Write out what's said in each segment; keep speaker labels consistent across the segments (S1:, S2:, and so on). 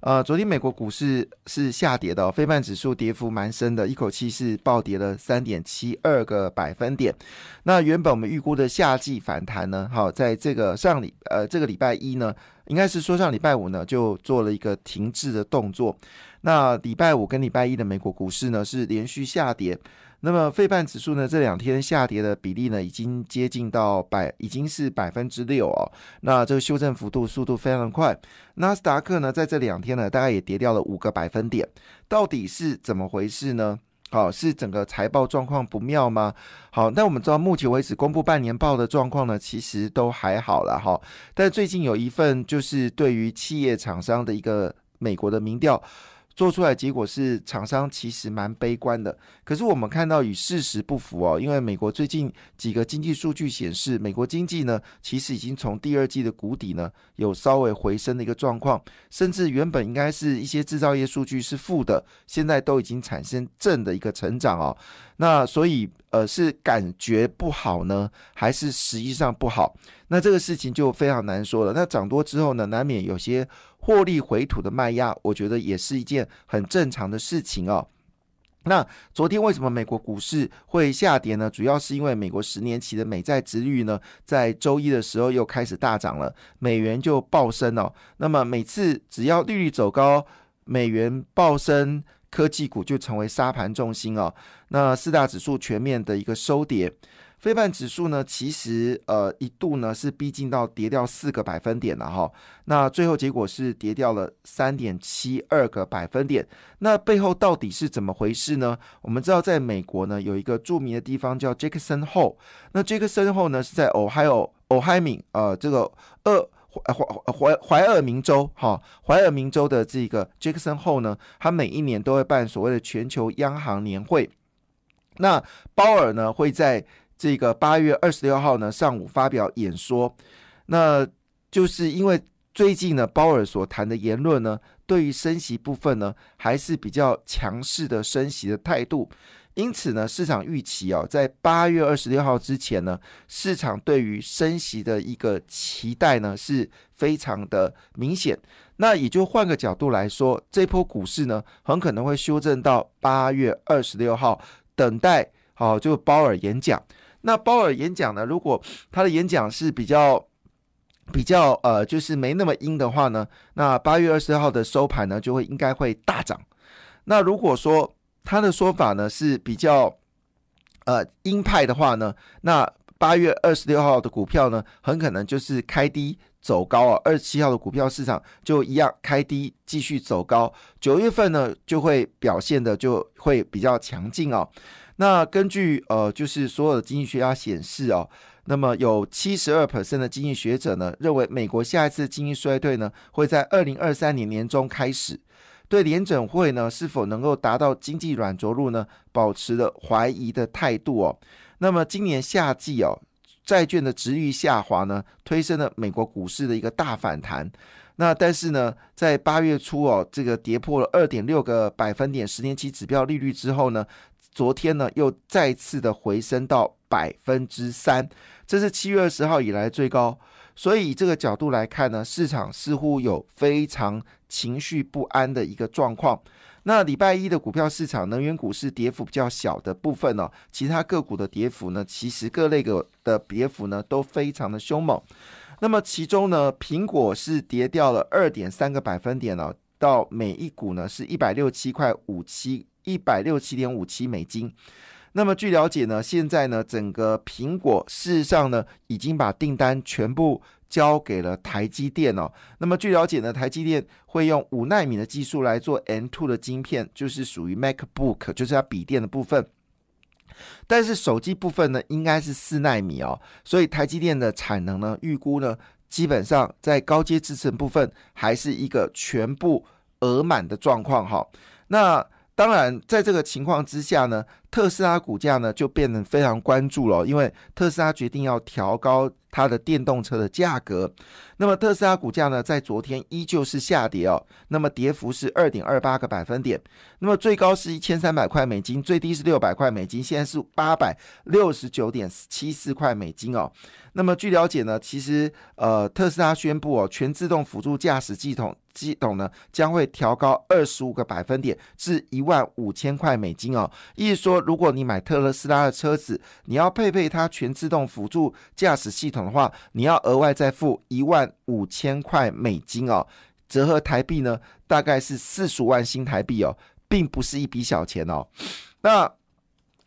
S1: 呃，昨天美国股市是下跌的，非半指数跌幅蛮深的，一口气是暴跌了三点七二个百分点。那原本我们预估的夏季反弹呢，好，在这个上礼呃这个礼拜一呢，应该是说上礼拜五呢就做了一个停滞的动作。那礼拜五跟礼拜一的美国股市呢是连续下跌。那么，费半指数呢？这两天下跌的比例呢，已经接近到百，已经是百分之六哦。那这个修正幅度速度非常的快。纳斯达克呢，在这两天呢，大概也跌掉了五个百分点。到底是怎么回事呢？好，是整个财报状况不妙吗？好，那我们知道，目前为止公布半年报的状况呢，其实都还好了哈。但最近有一份就是对于企业厂商的一个美国的民调。做出来结果是厂商其实蛮悲观的，可是我们看到与事实不符哦，因为美国最近几个经济数据显示，美国经济呢其实已经从第二季的谷底呢有稍微回升的一个状况，甚至原本应该是一些制造业数据是负的，现在都已经产生正的一个成长哦。那所以呃是感觉不好呢，还是实际上不好？那这个事情就非常难说了。那涨多之后呢，难免有些。获利回吐的卖压，我觉得也是一件很正常的事情哦。那昨天为什么美国股市会下跌呢？主要是因为美国十年期的美债值率呢，在周一的时候又开始大涨了，美元就暴升哦。那么每次只要利率走高，美元暴升，科技股就成为沙盘重心哦。那四大指数全面的一个收跌。非半指数呢，其实呃一度呢是逼近到跌掉四个百分点了哈，那最后结果是跌掉了三点七二个百分点。那背后到底是怎么回事呢？我们知道在美国呢有一个著名的地方叫杰克森后，那杰克森后呢是在俄亥俄俄亥明呃这个呃怀怀怀怀俄明州哈怀俄明州的这个杰克森后呢，他每一年都会办所谓的全球央行年会，那鲍尔呢会在这个八月二十六号呢上午发表演说，那就是因为最近呢鲍尔所谈的言论呢，对于升息部分呢还是比较强势的升息的态度，因此呢市场预期哦，在八月二十六号之前呢，市场对于升息的一个期待呢是非常的明显。那也就换个角度来说，这波股市呢很可能会修正到八月二十六号，等待好就鲍尔演讲。那鲍尔演讲呢？如果他的演讲是比较比较呃，就是没那么阴的话呢，那八月二十号的收盘呢，就会应该会大涨。那如果说他的说法呢是比较呃鹰派的话呢，那八月二十六号的股票呢，很可能就是开低走高啊。二十七号的股票市场就一样开低继续走高。九月份呢，就会表现的就会比较强劲哦。那根据呃，就是所有的经济学家显示哦，那么有七十二 percent 的经济学者呢，认为美国下一次经济衰退呢，会在二零二三年年中开始。对联准会呢是否能够达到经济软着陆呢，保持了怀疑的态度哦。那么今年夏季哦，债券的值率下滑呢，推升了美国股市的一个大反弹。那但是呢，在八月初哦，这个跌破了二点六个百分点十年期指标利率之后呢。昨天呢，又再次的回升到百分之三，这是七月二十号以来最高。所以这个角度来看呢，市场似乎有非常情绪不安的一个状况。那礼拜一的股票市场，能源股是跌幅比较小的部分呢，其他个股的跌幅呢，其实各类个的跌幅呢都非常的凶猛。那么其中呢，苹果是跌掉了二点三个百分点了，到每一股呢是一百六七块五七。一百六七点五七美金。那么据了解呢，现在呢，整个苹果事实上呢，已经把订单全部交给了台积电哦。那么据了解呢，台积电会用五纳米的技术来做 N two 的晶片，就是属于 MacBook，就是它笔电的部分。但是手机部分呢，应该是四纳米哦。所以台积电的产能呢，预估呢，基本上在高阶制程部分还是一个全部额满的状况哈。那当然，在这个情况之下呢，特斯拉股价呢就变得非常关注了，因为特斯拉决定要调高它的电动车的价格。那么特斯拉股价呢，在昨天依旧是下跌哦，那么跌幅是二点二八个百分点。那么最高是一千三百块美金，最低是六百块美金，现在是八百六十九点七四块美金哦。那么据了解呢，其实呃特斯拉宣布哦，全自动辅助驾驶系统。系统呢将会调高二十五个百分点至一万五千块美金哦。意思说，如果你买特斯拉的车子，你要配备它全自动辅助驾驶系统的话，你要额外再付一万五千块美金哦。折合台币呢，大概是四十万新台币哦，并不是一笔小钱哦。那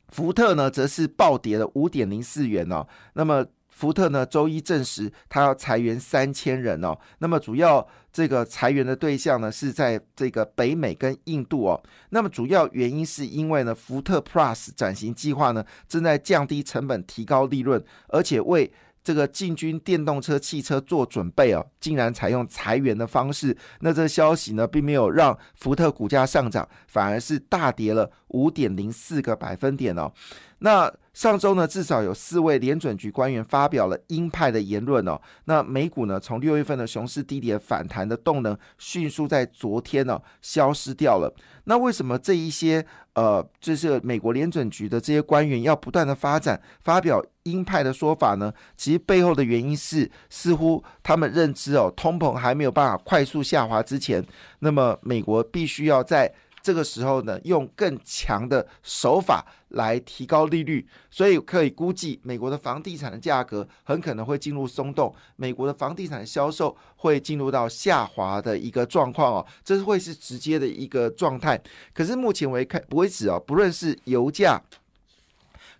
S1: 福特呢，则是暴跌了五点零四元哦。那么福特呢，周一证实他要裁员三千人哦。那么主要这个裁员的对象呢，是在这个北美跟印度哦。那么主要原因是因为呢，福特 Plus 转型计划呢，正在降低成本、提高利润，而且为这个进军电动车汽车做准备哦，竟然采用裁员的方式。那这消息呢，并没有让福特股价上涨，反而是大跌了五点零四个百分点哦。那上周呢，至少有四位联准局官员发表了鹰派的言论哦。那美股呢，从六月份的熊市低点反弹的动能，迅速在昨天呢消失掉了。那为什么这一些呃，就是美国联准局的这些官员要不断的发展发表鹰派的说法呢？其实背后的原因是，似乎他们认知哦，通膨还没有办法快速下滑之前，那么美国必须要在。这个时候呢，用更强的手法来提高利率，所以可以估计，美国的房地产的价格很可能会进入松动，美国的房地产销售会进入到下滑的一个状况哦，这是会是直接的一个状态。可是目前为开为止哦，不论是油价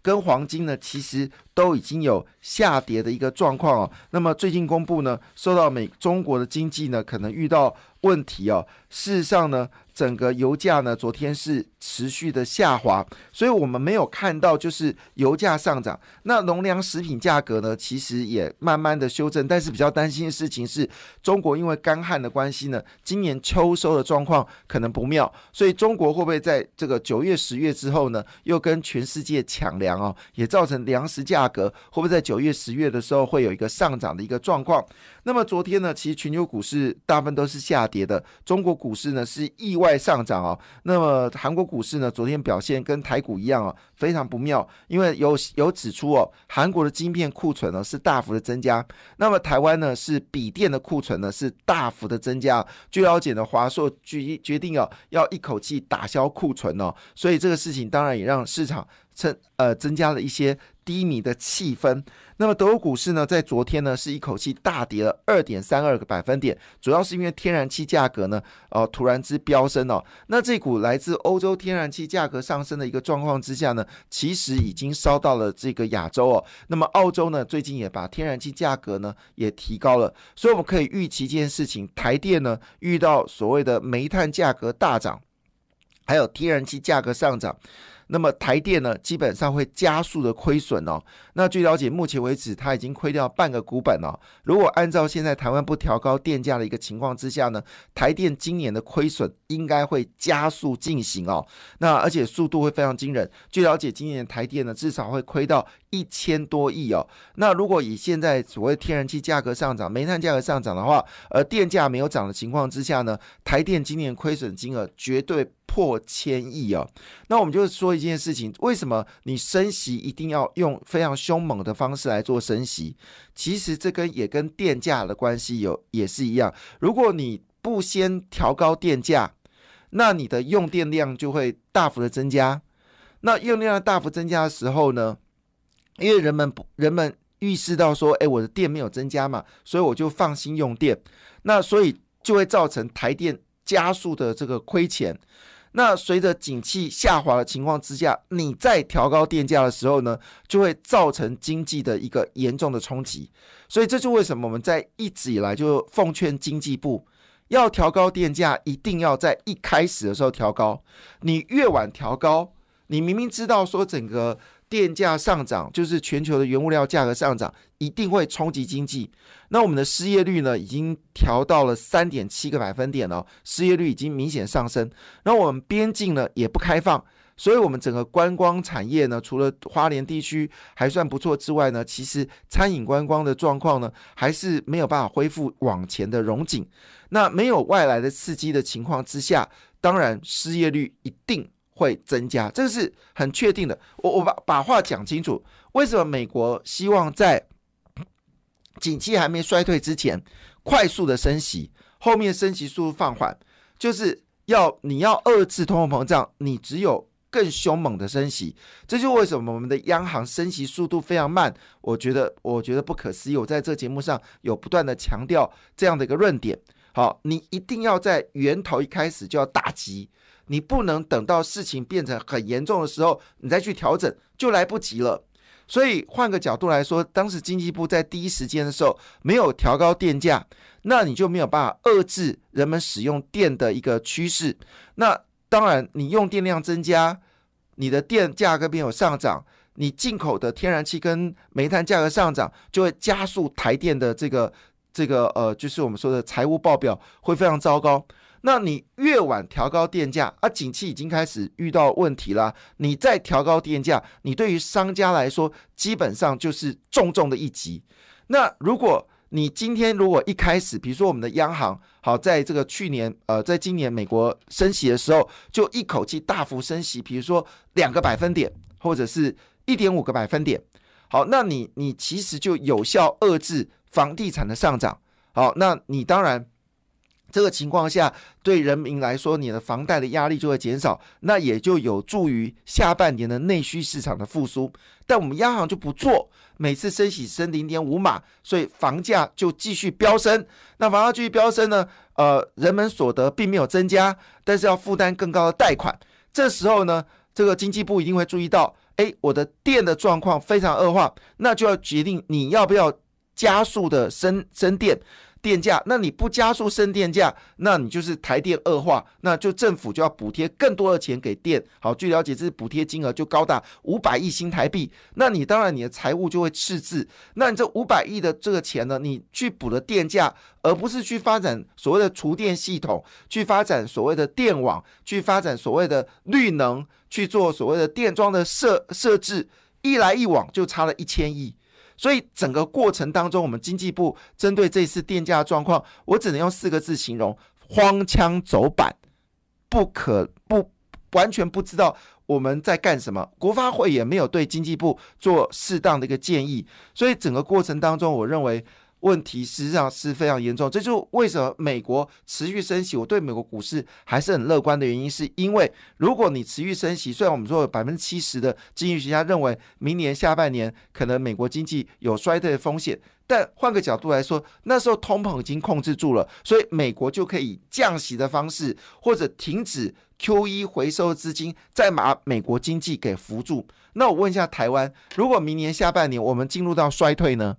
S1: 跟黄金呢，其实都已经有下跌的一个状况哦。那么最近公布呢，受到美中国的经济呢，可能遇到问题哦。事实上呢。整个油价呢，昨天是持续的下滑，所以我们没有看到就是油价上涨。那农粮食品价格呢，其实也慢慢的修正，但是比较担心的事情是中国因为干旱的关系呢，今年秋收的状况可能不妙，所以中国会不会在这个九月、十月之后呢，又跟全世界抢粮哦，也造成粮食价格会不会在九月、十月的时候会有一个上涨的一个状况？那么昨天呢，其实全球股市大部分都是下跌的，中国股市呢是意外。上涨哦，那么韩国股市呢？昨天表现跟台股一样哦，非常不妙。因为有有指出哦，韩国的晶片库存呢是大幅的增加，那么台湾呢是笔电的库存呢是大幅的增加。据了解呢，华硕决决定哦要一口气打消库存哦，所以这个事情当然也让市场。增呃增加了一些低迷的气氛。那么德国股市呢，在昨天呢是一口气大跌了二点三二个百分点，主要是因为天然气价格呢呃突然之飙升哦。那这股来自欧洲天然气价格上升的一个状况之下呢，其实已经烧到了这个亚洲哦。那么澳洲呢，最近也把天然气价格呢也提高了，所以我们可以预期一件事情：台电呢遇到所谓的煤炭价格大涨，还有天然气价格上涨。那么台电呢，基本上会加速的亏损哦。那据了解，目前为止它已经亏掉半个股本哦。如果按照现在台湾不调高电价的一个情况之下呢，台电今年的亏损应该会加速进行哦。那而且速度会非常惊人。据了解，今年台电呢至少会亏到一千多亿哦。那如果以现在所谓天然气价格上涨、煤炭价格上涨的话，而电价没有涨的情况之下呢，台电今年亏损金额绝对。破千亿哦，那我们就是说一件事情：为什么你升息一定要用非常凶猛的方式来做升息？其实这跟也跟电价的关系有也是一样。如果你不先调高电价，那你的用电量就会大幅的增加。那用电量大幅增加的时候呢，因为人们不人们预示到说，哎，我的电没有增加嘛，所以我就放心用电。那所以就会造成台电加速的这个亏钱。那随着景气下滑的情况之下，你再调高电价的时候呢，就会造成经济的一个严重的冲击。所以这就为什么我们在一直以来就奉劝经济部要调高电价，一定要在一开始的时候调高。你越晚调高，你明明知道说整个。电价上涨就是全球的原物料价格上涨，一定会冲击经济。那我们的失业率呢，已经调到了三点七个百分点了，失业率已经明显上升。那我们边境呢也不开放，所以我们整个观光产业呢，除了花莲地区还算不错之外呢，其实餐饮观光的状况呢，还是没有办法恢复往前的荣景。那没有外来的刺激的情况之下，当然失业率一定会增加，这个是很确定的。我我把把话讲清楚，为什么美国希望在景气还没衰退之前快速的升息，后面升息速度放缓，就是要你要遏制通货膨胀，你只有。更凶猛的升息，这就为什么我们的央行升息速度非常慢。我觉得，我觉得不可思议。我在这节目上有不断的强调这样的一个论点。好，你一定要在源头一开始就要打击，你不能等到事情变成很严重的时候，你再去调整，就来不及了。所以换个角度来说，当时经济部在第一时间的时候没有调高电价，那你就没有办法遏制人们使用电的一个趋势。那当然，你用电量增加，你的电价格没有上涨，你进口的天然气跟煤炭价格上涨，就会加速台电的这个这个呃，就是我们说的财务报表会非常糟糕。那你越晚调高电价，啊，景气已经开始遇到问题了，你再调高电价，你对于商家来说，基本上就是重重的一击。那如果你今天如果一开始，比如说我们的央行，好，在这个去年，呃，在今年美国升息的时候，就一口气大幅升息，比如说两个百分点，或者是一点五个百分点，好，那你你其实就有效遏制房地产的上涨，好，那你当然。这个情况下，对人民来说，你的房贷的压力就会减少，那也就有助于下半年的内需市场的复苏。但我们央行就不做，每次升息升零点五码，所以房价就继续飙升。那房价继续飙升呢？呃，人们所得并没有增加，但是要负担更高的贷款。这时候呢，这个经济部一定会注意到，哎，我的电的状况非常恶化，那就要决定你要不要加速的升升电。电价，那你不加速升电价，那你就是台电恶化，那就政府就要补贴更多的钱给电。好，据了解，这补贴金额就高达五百亿新台币。那你当然你的财务就会赤字。那你这五百亿的这个钱呢，你去补了电价，而不是去发展所谓的厨电系统，去发展所谓的电网，去发展所谓的绿能，去做所谓的电桩的设设置，一来一往就差了一千亿。所以整个过程当中，我们经济部针对这次电价状况，我只能用四个字形容：荒腔走板，不可不完全不知道我们在干什么。国发会也没有对经济部做适当的一个建议，所以整个过程当中，我认为。问题实际上是非常严重，这就为什么美国持续升息，我对美国股市还是很乐观的原因，是因为如果你持续升息，虽然我们说有百分之七十的经济学家认为明年下半年可能美国经济有衰退的风险，但换个角度来说，那时候通膨已经控制住了，所以美国就可以降息的方式，或者停止 QE 回收资金，再把美国经济给扶住。那我问一下台湾，如果明年下半年我们进入到衰退呢？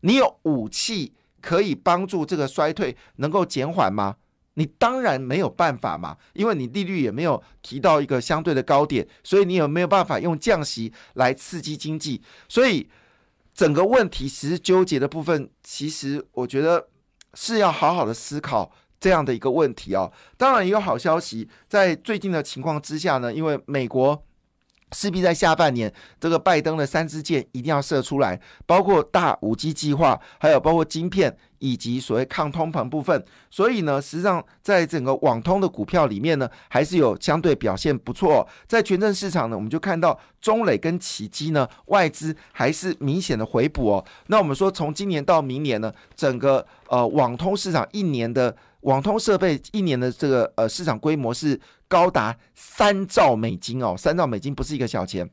S1: 你有武器可以帮助这个衰退能够减缓吗？你当然没有办法嘛，因为你利率也没有提到一个相对的高点，所以你有没有办法用降息来刺激经济？所以整个问题其实纠结的部分，其实我觉得是要好好的思考这样的一个问题哦。当然也有好消息，在最近的情况之下呢，因为美国。势必在下半年，这个拜登的三支箭一定要射出来，包括大五 G 计划，还有包括晶片以及所谓抗通膨部分。所以呢，实际上在整个网通的股票里面呢，还是有相对表现不错。在权证市场呢，我们就看到中磊跟启基呢，外资还是明显的回补哦。那我们说，从今年到明年呢，整个呃网通市场一年的。网通设备一年的这个呃市场规模是高达三兆美金哦，三兆美金不是一个小钱，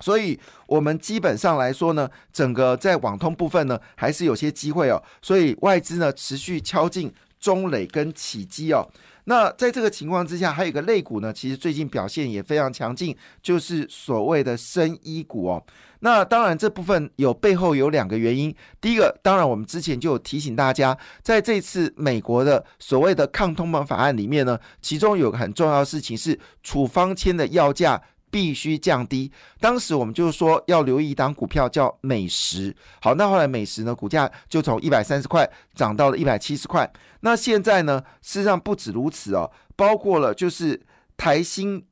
S1: 所以我们基本上来说呢，整个在网通部分呢还是有些机会哦，所以外资呢持续敲进中磊跟启基哦。那在这个情况之下，还有一个类股呢，其实最近表现也非常强劲，就是所谓的生医股哦。那当然这部分有背后有两个原因，第一个，当然我们之前就有提醒大家，在这次美国的所谓的抗通膨法案里面呢，其中有个很重要的事情是处方签的药价。必须降低。当时我们就是说要留意一档股票叫美食。好，那后来美食呢，股价就从一百三十块涨到了一百七十块。那现在呢，事实上不止如此哦，包括了就是台新。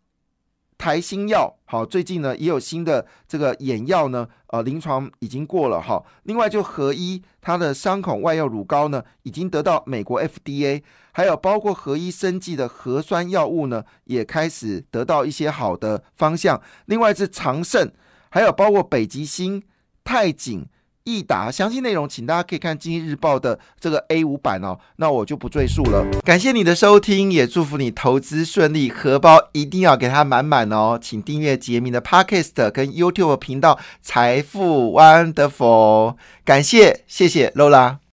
S1: 台新药，好，最近呢也有新的这个眼药呢，呃，临床已经过了哈。另外就合一，它的伤口外药乳膏呢，已经得到美国 FDA，还有包括合一生技的核酸药物呢，也开始得到一些好的方向。另外是长盛，还有包括北极星、泰景。益达详细内容，请大家可以看《经济日报》的这个 A 五版哦。那我就不赘述了。感谢你的收听，也祝福你投资顺利，荷包一定要给它满满哦。请订阅杰明的 Podcast 跟 YouTube 频道《财富 Wonderful》。感谢，谢谢 Lola。